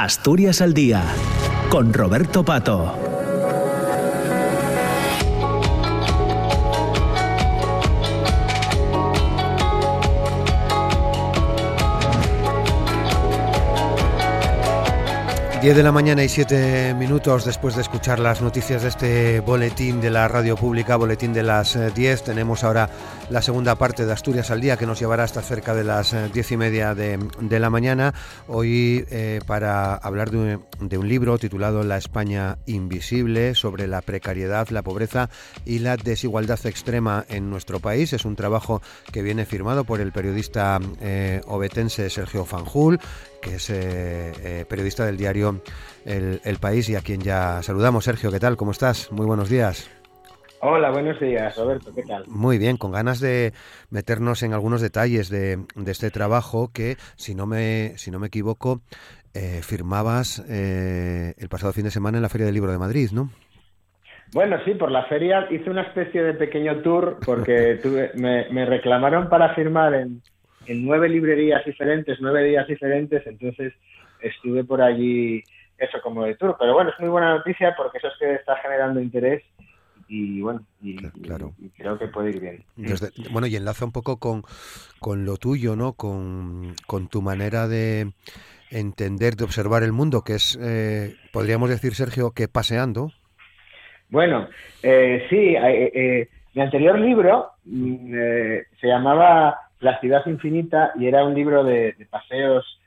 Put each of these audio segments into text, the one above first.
Asturias al Día, con Roberto Pato. 10 de la mañana y 7 minutos después de escuchar las noticias de este boletín de la radio pública, boletín de las 10. Eh, tenemos ahora la segunda parte de Asturias al día que nos llevará hasta cerca de las 10 eh, y media de, la mañana. Hoy eh, para hablar de un, libro titulado La España Invisible sobre la precariedad, la pobreza y la desigualdad extrema en nuestro país. Es un trabajo que viene firmado por el periodista obetense Sergio Fanjul que es eh, eh, periodista del diario el, País y a quien ya saludamos. Sergio, ¿qué tal? ¿Cómo estás? Muy buenos días. Hola, buenos días, Roberto, ¿qué tal? Muy bien, con ganas de meternos en algunos detalles de, este trabajo que, si no me, si no me equivoco, eh, firmabas el pasado fin de semana en la Feria del Libro de Madrid, ¿no? Bueno, sí, por la feria hice una especie de pequeño tour porque me reclamaron para firmar en, en nueve librerías diferentes, nueve días diferentes, entonces estuve por allí eso como de tour. Pero bueno, es muy buena noticia porque eso es que está generando interés y bueno, y, creo que puede ir bien. bueno, y enlaza un poco con, con lo tuyo, ¿no? Con, tu manera de entender, de observar el mundo, que es, eh, podríamos decir, Sergio, que paseando. Bueno, eh, sí, eh, mi anterior libro mm, se llamaba la ciudad infinita y era un libro de, paseos eh,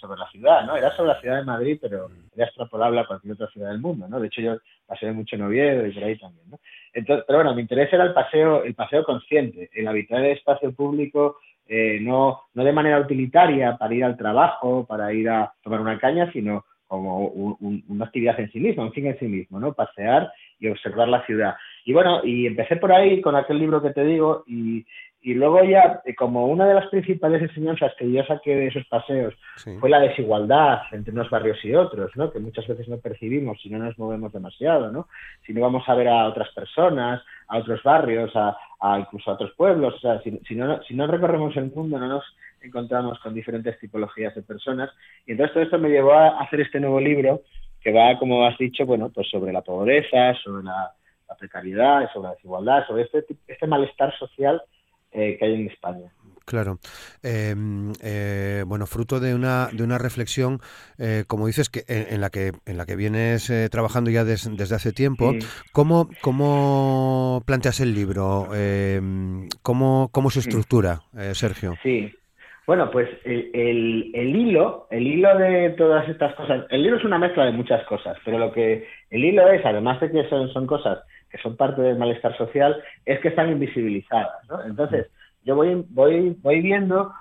sobre la ciudad, ¿no? Era sobre la ciudad de Madrid, pero era extrapolable a cualquier otra ciudad del mundo, ¿no? De hecho, yo pasé mucho en Oviedo y por ahí también, ¿no? Entonces, pero bueno, mi interés era el paseo, el paseo consciente, el habitar el espacio público, eh, no, no de manera utilitaria para ir al trabajo, para ir a tomar una caña, sino como una actividad en sí misma, un fin en sí mismo, ¿no? Pasear y observar la ciudad. Y bueno, y empecé por ahí con aquel libro que te digo y, y luego ya, eh, como una de las principales enseñanzas que yo saqué de esos paseos fue la desigualdad entre unos barrios y otros, ¿no? que muchas veces no percibimos si no nos movemos demasiado, ¿no? si no vamos a ver a otras personas, a otros barrios, a, incluso a otros pueblos, o sea, si, no, si no recorremos el mundo no nos encontramos con diferentes tipologías de personas. Y entonces todo esto me llevó a hacer este nuevo libro que va, como has dicho, bueno, pues sobre la pobreza, sobre la, precariedad, sobre la desigualdad, sobre este, este malestar social eh, que hay en España. Claro. Em, eh, bueno, fruto de una, de una reflexión, eh, como dices, que en, la que en la que vienes trabajando ya desde hace tiempo. ¿Cómo, ¿Cómo planteas el libro? Em, ¿cómo, ¿Cómo se estructura, Sergio? Sí. Bueno, pues el, el, hilo, el hilo de todas estas cosas, el libro es una mezcla de muchas cosas, pero lo que el hilo es, además de que son, son cosas que son parte del malestar social, es que están invisibilizadas. Entonces, yo voy, voy, voy viendo,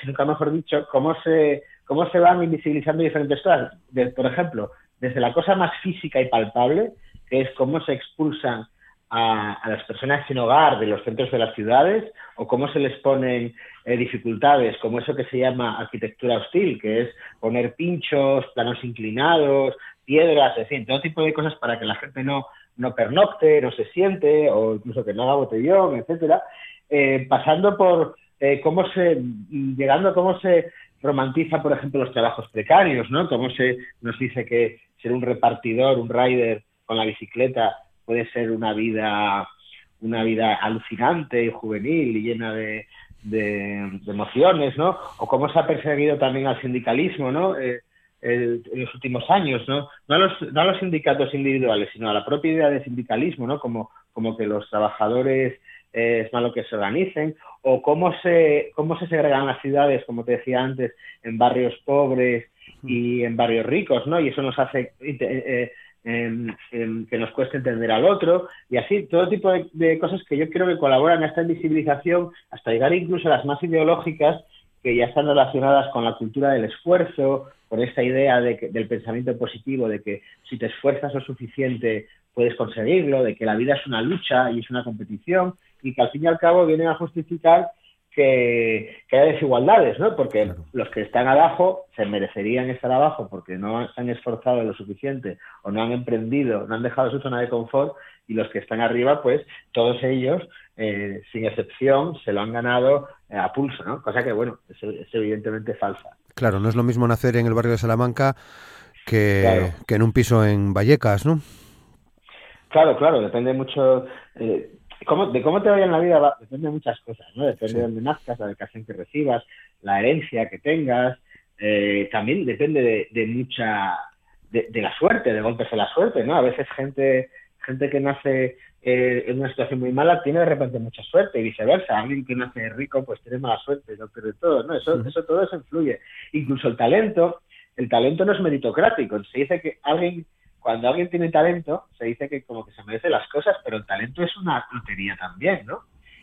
si nunca mejor dicho, cómo se, cómo se van invisibilizando diferentes cosas. por ejemplo, desde la cosa más física y palpable, que es cómo se expulsan a, las personas sin hogar de los centros de las ciudades o cómo se les ponen eh, dificultades, como eso que se llama arquitectura hostil, que es poner pinchos, planos inclinados, piedras, en fin, todo tipo de cosas para que la gente no, no pernocte, no se siente, o incluso que no haga botellón, etcétera, eh, pasando por eh, cómo se, llegando cómo se romantiza, por ejemplo, los trabajos precarios, ¿no? Cómo se nos dice que ser un repartidor, un rider con la bicicleta puede ser una vida, una vida alucinante y juvenil y llena de, de, emociones, ¿no? O cómo se ha perseguido también al sindicalismo, ¿no? Eh, en los últimos años, ¿no? No a, los, no a los sindicatos individuales, sino a la propia idea de sindicalismo, ¿no? Como, como que los trabajadores eh, es malo que se organicen, o cómo se, cómo se segregan las ciudades, como te decía antes, en barrios pobres y en barrios ricos, ¿no? Y eso nos hace eh, eh, que nos cueste entender al otro, y así, todo tipo de, de cosas que yo creo que colaboran a esta invisibilización, hasta llegar incluso a las más ideológicas, que ya están relacionadas con la cultura del esfuerzo, con esta idea de que, del pensamiento positivo, de que si te esfuerzas lo suficiente puedes conseguirlo, de que la vida es una lucha y es una competición, y que al fin y al cabo vienen a justificar que, que haya desigualdades, ¿no? Porque los que están abajo se merecerían estar abajo porque no se han esforzado lo suficiente o no han emprendido, no han dejado su zona de confort y los que están arriba, pues todos ellos, eh, sin excepción, se lo han ganado eh, a pulso, ¿no? Cosa que, bueno, es, evidentemente falsa. Claro, no es lo mismo nacer en el barrio de Salamanca que, que en un piso en Vallecas, ¿no? Claro, claro, depende mucho eh, cómo, de cómo te vaya en la vida, depende de muchas cosas, ¿no? Depende de dónde nazcas, la educación que recibas, la herencia que tengas, eh, también depende de, mucha, de, la suerte, de golpes de la suerte, ¿no? A veces gente, gente que nace eh, en una situación muy mala tiene de repente mucha suerte y viceversa. Alguien que nace rico pues tiene mala suerte, lo pierde todo, ¿no? Eso, eso todo eso influye. Incluso el talento, el talento no es meritocrático. Se dice que alguien cuando alguien tiene talento, se dice que como que se merece las cosas, pero el talento es una lotería también, ¿no?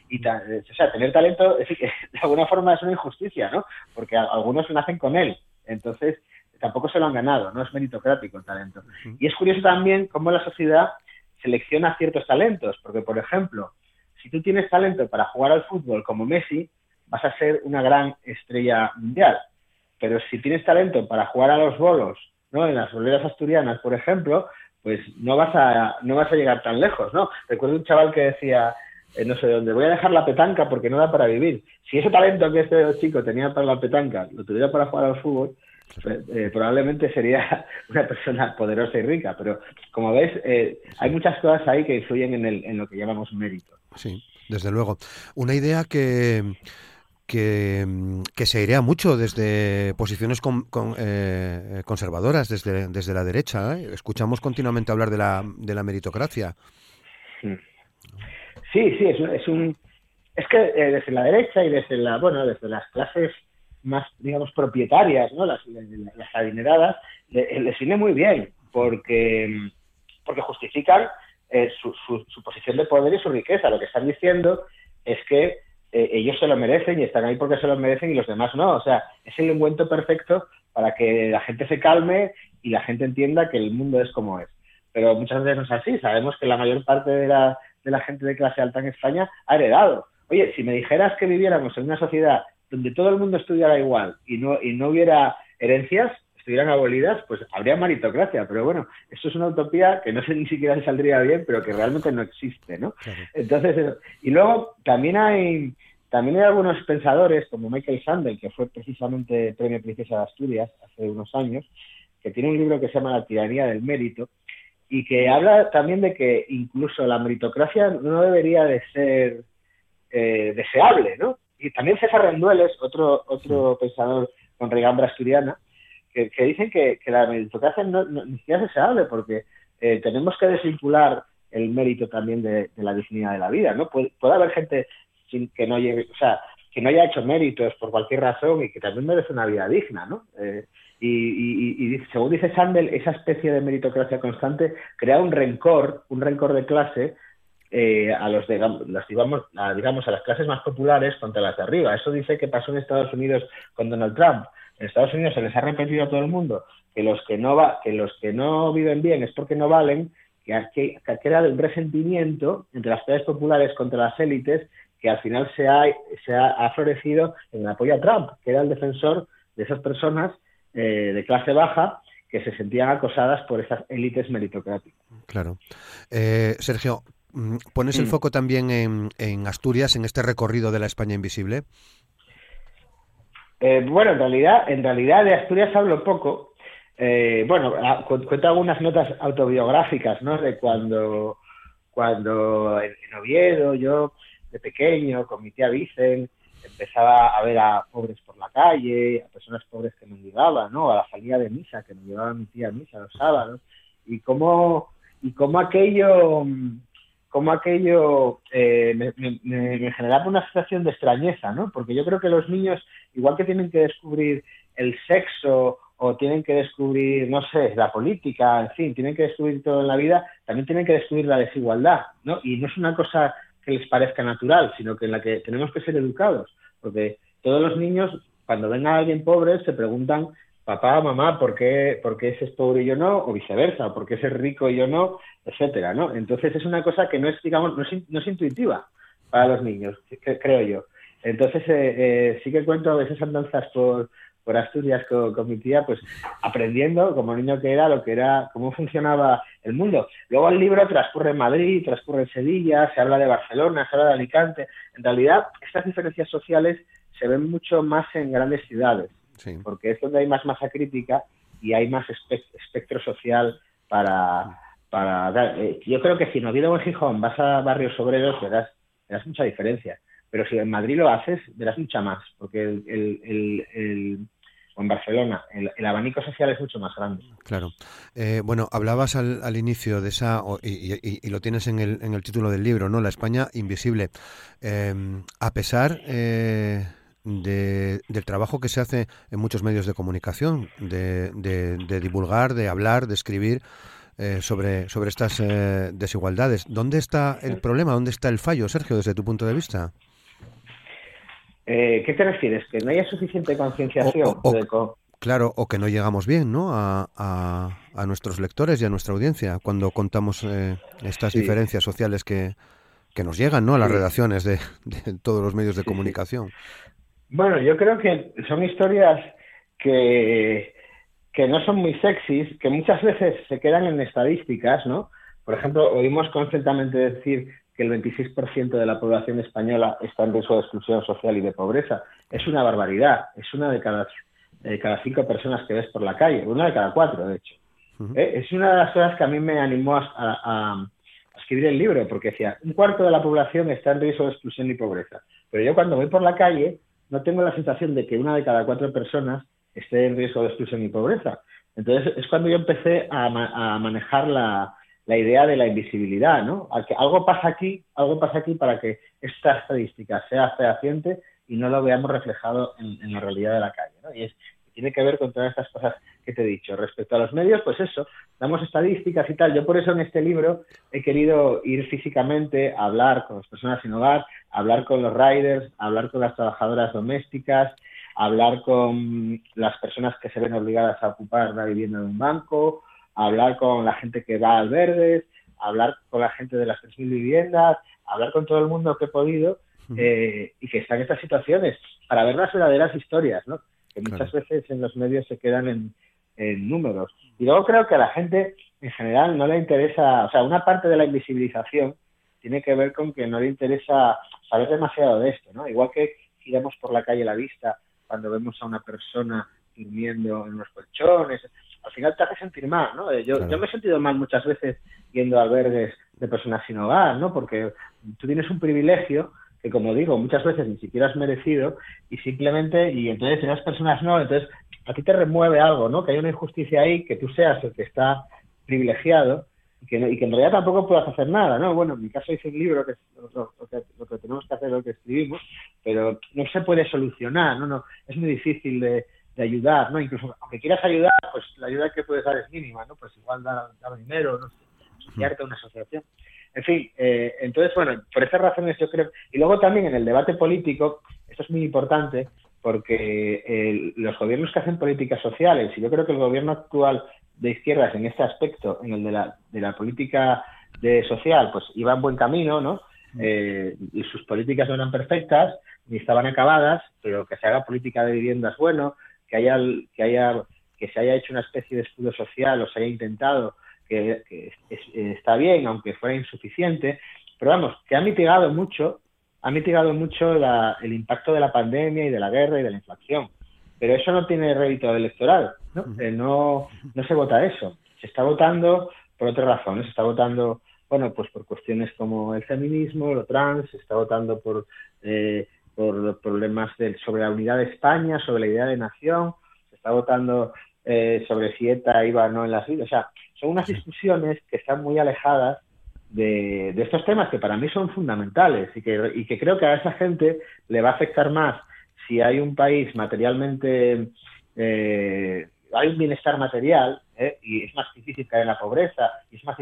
Y o sea, tener talento, es decir, de alguna forma es una injusticia, ¿no? Porque algunos nacen con él, entonces tampoco se lo han ganado, no es meritocrático el talento. Y es curioso también cómo la sociedad selecciona ciertos talentos, porque por ejemplo, si tú tienes talento para jugar al fútbol como Messi, vas a ser una gran estrella mundial. Pero si tienes talento para jugar a los bolos ¿no? En las boleras asturianas, por ejemplo, pues no vas a, no vas a llegar tan lejos, ¿no? Recuerdo un chaval que decía, eh, no sé dónde, voy a dejar la petanca porque no da para vivir. Si ese talento que este chico tenía para la petanca lo tuviera para jugar al fútbol, pues, eh, probablemente sería una persona poderosa y rica. Pero como ves, eh, hay muchas cosas ahí que influyen en, el, en lo que llamamos mérito. Sí, desde luego. Una idea que Mm, que, se iría mucho desde posiciones eh, conservadoras, desde, desde la derecha. ¿eh? Escuchamos continuamente hablar de la, de la meritocracia. Sí, sí, es, es un... Es que eh, desde la derecha y desde la, bueno, desde las clases más, digamos, propietarias, ¿no? Las, las adineradas, les viene muy bien, porque, porque justifican su, su, su posición de poder y su riqueza. Lo que están diciendo es que eh, ellos se lo merecen y están ahí porque se lo merecen y los demás no. O sea, es el encuentro perfecto para que la gente se calme y la gente entienda que el mundo es como es. Pero muchas veces no es así. Sabemos que la mayor parte de la, de la gente de clase alta en España ha heredado. Oye, si me dijeras que viviéramos en una sociedad donde todo el mundo estudiara igual y no, y no hubiera herencias, estuvieran abolidas, pues habría meritocracia. Pero bueno, esto es una utopía que no sé ni siquiera si saldría bien, pero que realmente no existe, ¿no? Entonces, eh, y luego también hay, también hay algunos pensadores, como Michael Sandel, que fue precisamente premio Princesa de Asturias hace unos años, que tiene un libro que se llama La tiranía del mérito, y que habla también de que incluso la meritocracia no debería de ser eh, deseable, ¿no? Y también César Rendueles, otro, otro pensador con regambra asturiana, que, dicen que, la meritocracia no, ni siquiera es deseable porque eh, tenemos que desvincular el mérito también de, la dignidad de la vida, ¿no? Puede, haber gente sin que no llegue, o sea, que no haya hecho méritos por cualquier razón y que también merece una vida digna, ¿no? Eh, y, según dice Sandel, esa especie de meritocracia constante crea un rencor, un rencor de clase eh, a los, de, digamos, a, digamos, a las clases más populares contra las de arriba. Eso dice que pasó en Estados Unidos con Donald Trump en Estados Unidos se les ha repetido a todo el mundo que los que no va, que los que no viven bien es porque no valen, que ha, creado un resentimiento entre las clases populares contra las élites que al final se ha, se ha, florecido en el apoyo a Trump, que era el defensor de esas personas eh, de clase baja que se sentían acosadas por esas élites meritocráticas. Claro. Eh, Sergio, ¿pones el mm. foco también en, en Asturias, en este recorrido de la España invisible? Eh, bueno, en realidad, en realidad de Asturias hablo poco. Eh, bueno, cuento algunas notas autobiográficas, ¿no? De cuando, cuando en, Oviedo, yo de pequeño, con mi tía Vicen, empezaba a ver a pobres por la calle, a personas pobres que mendigaban, ¿no? A la salida de misa, que me llevaba mi tía a misa los sábados, y cómo, y cómo aquello como aquello eh, me, me, generaba una sensación de extrañeza, ¿no? Porque yo creo que los niños, igual que tienen que descubrir el sexo o tienen que descubrir, no sé, la política, en fin, tienen que descubrir todo en la vida, también tienen que descubrir la desigualdad, ¿no? Y no es una cosa que les parezca natural, sino que en la que tenemos que ser educados, porque todos los niños, cuando ven a alguien pobre, se preguntan papá, mamá, ¿por qué, ¿por qué ese es pobre y yo no? O viceversa, ¿por qué ese es rico y yo no? Etcétera, ¿no? Entonces es una cosa que no es, digamos, no es, intuitiva para los niños, creo yo. Entonces eh, eh, sí que cuento veces andanzas por, por Asturias con, mi tía, pues aprendiendo como niño que era lo que era, cómo funcionaba el mundo. Luego el libro transcurre en Madrid, transcurre en Sevilla, se habla de Barcelona, se habla de Alicante. En realidad, estas diferencias sociales se ven mucho más en grandes ciudades porque es donde hay más masa crítica y hay más espectro social para, para dar. Eh, yo creo que si en Oviedo o en Gijón vas a barrios obreros, verás, verás mucha diferencia. Pero si en Madrid lo haces, verás mucha más, porque el, el, el, o en Barcelona, el, abanico social es mucho más grande. Claro. Eh, bueno, hablabas al, al, inicio de esa, y, y, lo tienes en el, en el título del libro, ¿no? La España invisible. Eh, a pesar eh, de, del trabajo que se hace en muchos medios de comunicación, de, de divulgar, de hablar, de escribir, eh, sobre, sobre estas eh, desigualdades. ¿Dónde está el problema? ¿Dónde está el fallo, Sergio, desde tu punto de vista? Eh, ¿Qué te refieres? ¿Que no haya suficiente concienciación? Claro, o que no llegamos bien ¿no? A, a, nuestros lectores y a nuestra audiencia cuando contamos estas diferencias sociales que, que, nos llegan ¿no? a las redacciones de, de, todos los medios de comunicación. Bueno, yo creo que son historias que, que no son muy sexys, que muchas veces se quedan en estadísticas, ¿no? Por ejemplo, oímos constantemente decir que el 26% de la población española está en riesgo de exclusión social y de pobreza. Es una barbaridad, es una de cada, de cada cinco personas que ves por la calle, una de cada cuatro, de hecho. ¿Eh? Es una de las cosas que a mí me animó a, a, escribir el libro, porque decía, un cuarto de la población está en riesgo de exclusión y pobreza. Pero yo cuando voy por la calle no tengo la sensación de que una de cada cuatro personas esté en riesgo de exclusión y pobreza. Entonces es cuando yo empecé a, manejar la, idea de la invisibilidad, ¿no? que algo pasa aquí, algo pasa aquí para que esta estadística sea fehaciente y no lo veamos reflejado en, la realidad de la calle, ¿no? Y es tiene que ver con todas estas cosas que te he dicho. Respecto a los medios, pues eso, damos estadísticas y tal. Yo por eso en este libro he querido ir físicamente a hablar con las personas sin hogar, hablar con los riders, hablar con las trabajadoras domésticas, hablar con las personas que se ven obligadas a ocupar la vivienda de un banco, hablar con la gente que va a albergues, hablar con la gente de las 3.000 viviendas, hablar con todo el mundo que he podido eh, y que está en estas situaciones para ver las verdaderas historias, ¿no? que muchas veces en los medios se quedan en, en números. Y luego creo que a la gente en general no le interesa, o sea, una parte de la invisibilización tiene que ver con que no le interesa saber demasiado de esto, ¿no? Igual que giramos por la calle la vista cuando vemos a una persona durmiendo en unos colchones, al final te hace sentir mal, ¿no? Eh, yo, yo me he sentido mal muchas veces yendo a albergues de personas sin hogar, ¿no? Porque tú tienes un privilegio que, como digo, muchas veces ni siquiera has merecido y simplemente, y entonces las personas no, entonces a ti te remueve algo, ¿no? Que hay una injusticia ahí, que tú seas el que está privilegiado y que, y que en realidad tampoco puedas hacer nada, ¿no? Bueno, en mi caso hice un libro que es lo, que, lo que tenemos que hacer lo que escribimos, pero no se puede solucionar, ¿no? no Es muy difícil de, de ayudar, ¿no? Incluso aunque quieras ayudar, pues la ayuda que puedes dar es mínima, ¿no? Pues igual dar, dinero, no asociarte a una asociación. En fin, eh, entonces, bueno, por esas razones yo creo... Y luego también en el debate político, esto es muy importante, porque eh, los gobiernos que hacen políticas sociales, y yo creo que el gobierno actual de izquierdas en este aspecto, en el de la, de la política de social, pues iba en buen camino, ¿no? Eh, y sus políticas no eran perfectas, ni estaban acabadas, pero que se haga política de vivienda es bueno, que haya, que haya, que se haya hecho una especie de escudo social o se haya intentado, que, está bien, aunque fuera insuficiente, pero vamos, que ha mitigado mucho, ha mitigado mucho el impacto de la pandemia y de la guerra y de la inflación. Pero eso no tiene rédito electoral, ¿no? Eh, no, no se vota eso. Se está votando por otras razones, se está votando bueno, pues por cuestiones como el feminismo, lo trans, se está votando por, eh, por problemas de, sobre la unidad de España, sobre la idea de nación, se está votando eh, sobre si ETA iba o no en las vidas. O sea, son unas discusiones que están muy alejadas de, estos temas que para mí son fundamentales y que, y que creo que a esa gente le va a afectar más si hay un país materialmente, eh, hay un bienestar material ¿eh? y es más difícil caer en la pobreza y es más,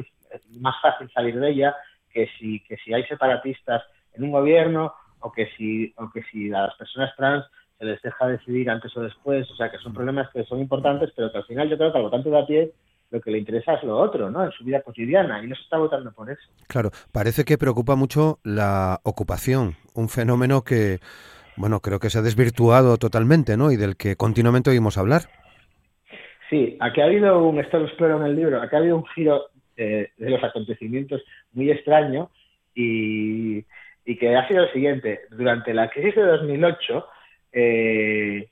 más fácil salir de ella que si, que si hay separatistas en un gobierno o que si, o que si a las personas trans se les deja decidir antes o después, o sea que son problemas que son importantes, pero que al final yo creo que al votante de a pie lo que le interesa es lo otro, ¿no? En su vida cotidiana y no se está votando por eso. Claro, parece que preocupa mucho la ocupación, un fenómeno que, bueno, creo que se ha desvirtuado totalmente, ¿no? Y del que continuamente oímos hablar. Sí, aquí ha habido un, esto lo exploro en el libro, aquí ha habido un giro eh, de los acontecimientos muy extraño y, que ha sido el siguiente. Durante la crisis de 2008, eh,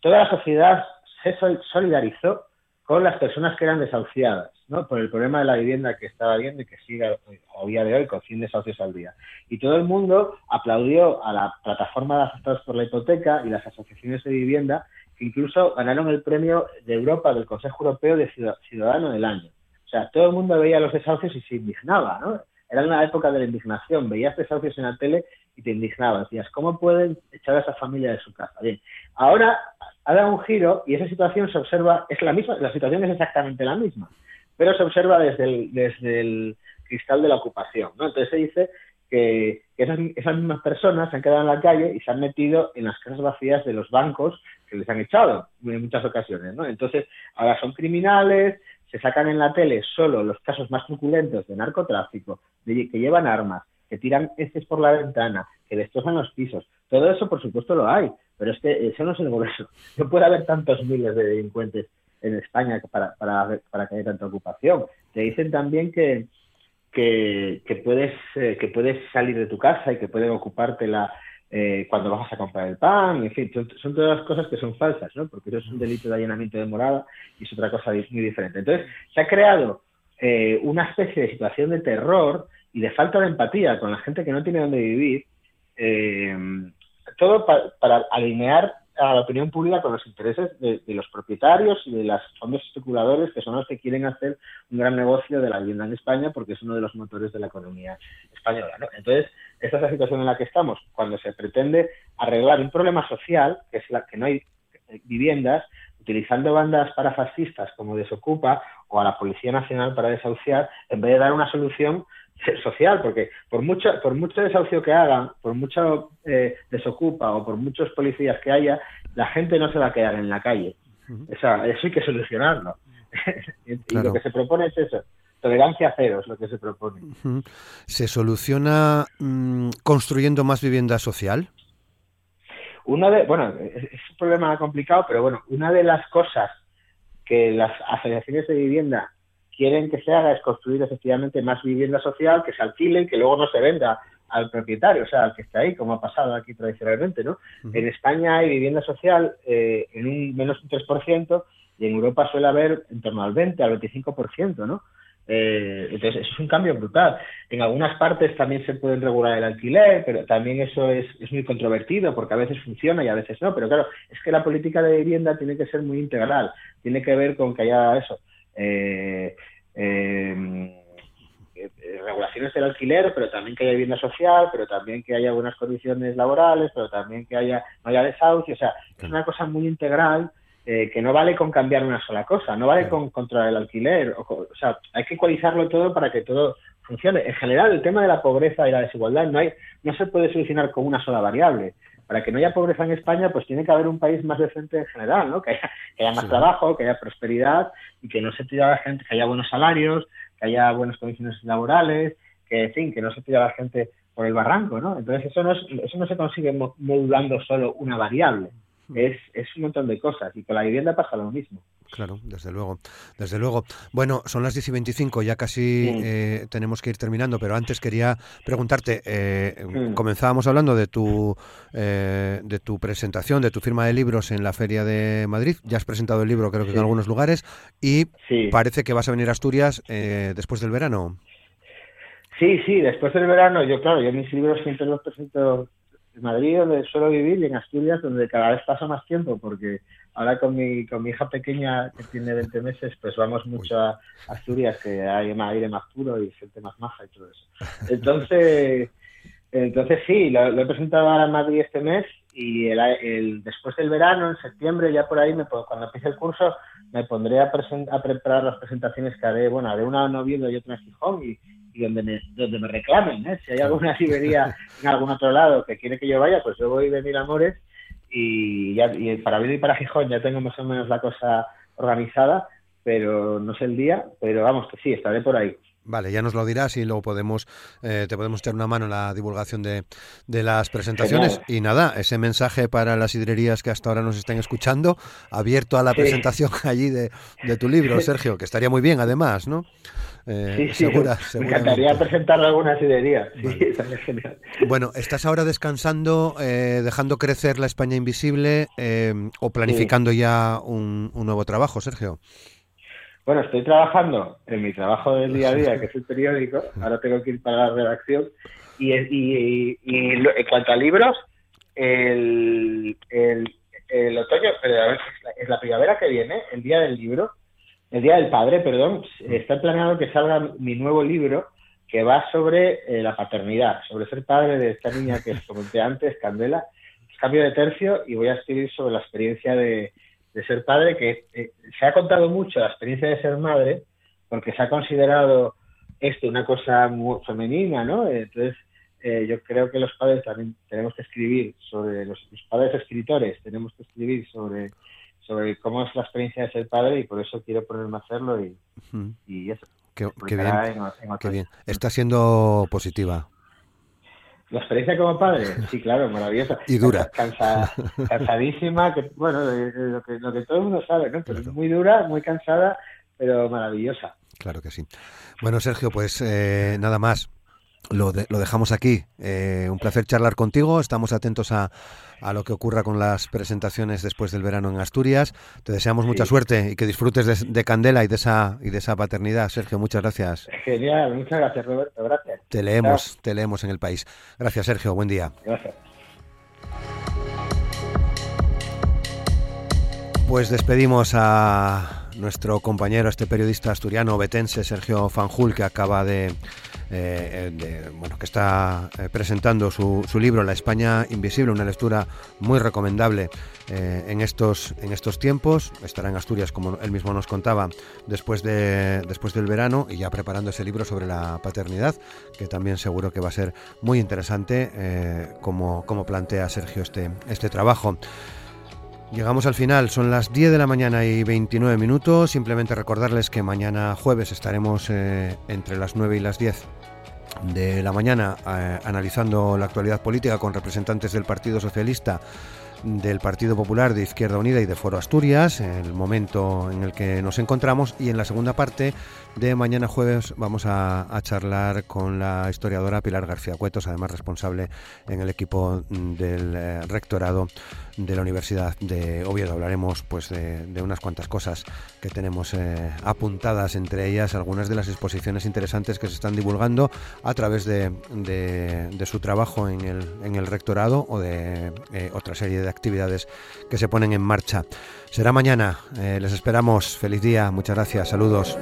toda la sociedad se solidarizó con las personas que eran desahuciadas, ¿no? Por el problema de la vivienda que estaba viendo y que sigue a día de hoy con 100 desahucios al día. Y todo el mundo aplaudió a la plataforma de afectados por la hipoteca y las asociaciones de vivienda que incluso ganaron el premio de Europa del Consejo Europeo de Ciudadano del Año. O sea, todo el mundo veía los desahucios y se indignaba, ¿no? Era una época de la indignación. Veías desahucios en la tele y te indignabas. Decías, ¿cómo pueden echar a esa familia de su casa? Bien, ahora ha dado un giro y esa situación se observa, es la misma, la situación es exactamente la misma, pero se observa desde el, desde el cristal de la ocupación. ¿no? Entonces se dice que esas, esas, mismas personas se han quedado en la calle y se han metido en las casas vacías de los bancos que les han echado en muchas ocasiones. ¿no? Entonces, ahora son criminales, se sacan en la tele solo los casos más truculentos de narcotráfico, de, que llevan armas, que tiran heces por la ventana, que destrozan los pisos. Todo eso, por supuesto, lo hay, pero es que eso no es el grueso. No puede haber tantos miles de delincuentes en España para, para, para que haya tanta ocupación. Te dicen también que, que, puedes, eh, que puedes salir de tu casa y que pueden ocupártela eh, cuando vas a comprar el pan, en fin, son, todas las cosas que son falsas, ¿no? Porque eso es un delito de allanamiento de morada y es otra cosa muy diferente. Entonces, se ha creado eh, una especie de situación de terror y de falta de empatía con la gente que no tiene dónde vivir, todo para alinear a la opinión pública con los intereses de, los propietarios y de los fondos especuladores que son los que quieren hacer un gran negocio de la vivienda en España porque es uno de los motores de la economía española. Entonces, esta es la situación en la que estamos. Cuando se pretende arreglar un problema social, que es la que no hay viviendas, utilizando bandas parafascistas como Desocupa o a la Policía Nacional para desahuciar, en vez de dar una solución social, porque por mucho, por mucho desahucio que hagan, por mucho eh, desocupa o por muchos policías que haya, la gente no se va a quedar en la calle. eso hay que solucionarlo. y lo que se propone es eso. Tolerancia cero es lo que se propone. ¿Se soluciona mm, construyendo más vivienda social? Una de, bueno, es un problema complicado, pero bueno, una de las cosas que las asociaciones de vivienda quieren que se haga es construir efectivamente más vivienda social, que se alquile, que luego no se venda al propietario, o sea, al que está ahí, como ha pasado aquí tradicionalmente, ¿no? En España hay vivienda social eh, en un menos un 3% y en Europa suele haber en torno al 20, al 25%, ¿no? Eh, entonces, es un cambio brutal. En algunas partes también se puede regular el alquiler, pero también eso es, es, muy controvertido porque a veces funciona y a veces no. Pero claro, es que la política de vivienda tiene que ser muy integral. Tiene que ver con que haya eso, eh, em, eh, regulaciones del alquiler, pero también que haya vivienda social, pero también que haya buenas condiciones laborales, pero también que haya no haya desahucio. O sea, es una cosa muy integral eh, que no vale con cambiar una sola cosa, no vale con controlar el alquiler. O, sea, hay que ecualizarlo todo para que todo funcione. En general, el tema de la pobreza y la desigualdad no, hay, no se puede solucionar con una sola variable para que no haya pobreza en España, pues tiene que haber un país más decente en general, ¿no? Que haya, que haya más trabajo, que haya prosperidad y que no se tire a la gente, que haya buenos salarios, que haya buenas condiciones laborales, que, en fin, que no se tire a la gente por el barranco, ¿no? Entonces eso no, es, eso no se consigue modulando solo una variable. Hmm. Es, es un montón de cosas y con la vivienda pasa lo mismo. Claro, desde luego, desde luego. Bueno, son las 10 y 25, ya casi eh, tenemos que ir terminando, pero antes quería preguntarte, eh, comenzábamos hablando de tu, eh, de tu presentación, de tu firma de libros en la Feria de Madrid, ya has presentado el libro creo que en algunos lugares, y parece que vas a venir a Asturias después del verano. Sí, sí, después del verano, yo claro, yo mis libros siempre los presento en Madrid, donde suelo vivir, y en Asturias, donde cada vez paso más tiempo, porque ahora con mi, con mi hija pequeña, que tiene 20 meses, pues vamos mucho a Asturias, que hay más aire más puro y gente más maja y todo eso. Entonces, entonces sí, lo, he presentado ahora en Madrid este mes y el, después del verano, en septiembre, ya por ahí, me, cuando empiece el curso, me pondré a, a preparar las presentaciones que haré, bueno, haré una en Oviedo y otra en Gijón y y donde me, donde me reclamen. ¿eh? Si hay alguna librería en algún otro lado que quiere que yo vaya, pues yo voy de mil amores y, ya, y para Oviedo y para Gijón ya tengo más o menos la cosa organizada, pero no sé el día, pero vamos, que sí, estaré por ahí. Vale, ya nos lo dirás y luego podemos, eh, te podemos echar una mano en la divulgación de, de las presentaciones. Y nada, ese mensaje para las hidrerías que hasta ahora nos estén escuchando, abierto a la presentación allí de, de, tu libro, Sergio, que estaría muy bien además, ¿no? Eh, sí, segura, me encantaría presentar algunas ideas. genial. Bueno, ¿estás ahora descansando, eh, dejando crecer la España invisible eh, o planificando ya un, nuevo trabajo, Sergio? Bueno, estoy trabajando en mi trabajo del día a día, que es el periódico. Ahora tengo que ir para la redacción. Y, y, en cuanto a libros, el, el, otoño, pero es la primavera que viene, el día del libro, el día del padre, perdón, está planeado que salga mi nuevo libro que va sobre eh, la paternidad, sobre ser padre de esta niña que comenté antes, Candela. Cambio de tercio y voy a escribir sobre la experiencia de, de ser padre, que eh, se ha contado mucho la experiencia de ser madre, porque se ha considerado esto una cosa muy femenina, ¿no? Entonces, eh, yo creo que los padres también tenemos que escribir sobre, los, padres escritores, tenemos que escribir sobre, sobre cómo es la experiencia de ser padre y por eso quiero ponerme a hacerlo y, y eso. Qué, bien, Está siendo positiva. La experiencia como padre, sí, claro, maravillosa. Y dura. cansadísima, que, bueno, lo que, lo que todo el mundo sabe, ¿no? muy dura, muy cansada, pero maravillosa. Claro que sí. Bueno, Sergio, pues eh, nada más. Lo, lo dejamos aquí. Eh, un placer charlar contigo. Estamos atentos a, a, lo que ocurra con las presentaciones después del verano en Asturias. Te deseamos mucha suerte y que disfrutes de, Candela y de esa y de esa paternidad. Sergio, muchas gracias. Genial, muchas gracias, Roberto. Gracias. Te leemos, te leemos en el país. Gracias, Sergio. Buen día. Gracias. Pues despedimos a nuestro compañero, este periodista asturiano betense, Sergio Fanjul, que acaba de eh, bueno, que está eh, presentando su, libro La España Invisible, una lectura muy recomendable eh, en, estos, en estos tiempos. Estará en Asturias, como él mismo nos contaba, después, de, después del verano y ya preparando ese libro sobre la paternidad, que también seguro que va a ser muy interesante como, como plantea Sergio este, este trabajo. Llegamos al final, son las 10 de la mañana y 29 minutos. Simplemente recordarles que mañana jueves estaremos eh, entre las 9 y las 10 de la mañana eh, analizando la actualidad política con representantes del Partido Socialista del Partido Popular de Izquierda Unida y de Foro Asturias, el momento en el que nos encontramos, y en la segunda parte de mañana jueves vamos a, charlar con la historiadora Pilar García Cuetos, además responsable en el equipo del eh, rectorado de la Universidad de Oviedo. Hablaremos pues de, unas cuantas cosas que tenemos eh, apuntadas, entre ellas algunas de las exposiciones interesantes que se están divulgando a través de, su trabajo en el, en el rectorado o de eh, otra serie de actividades que se ponen en marcha. Será mañana, les esperamos. Feliz día, muchas gracias, saludos.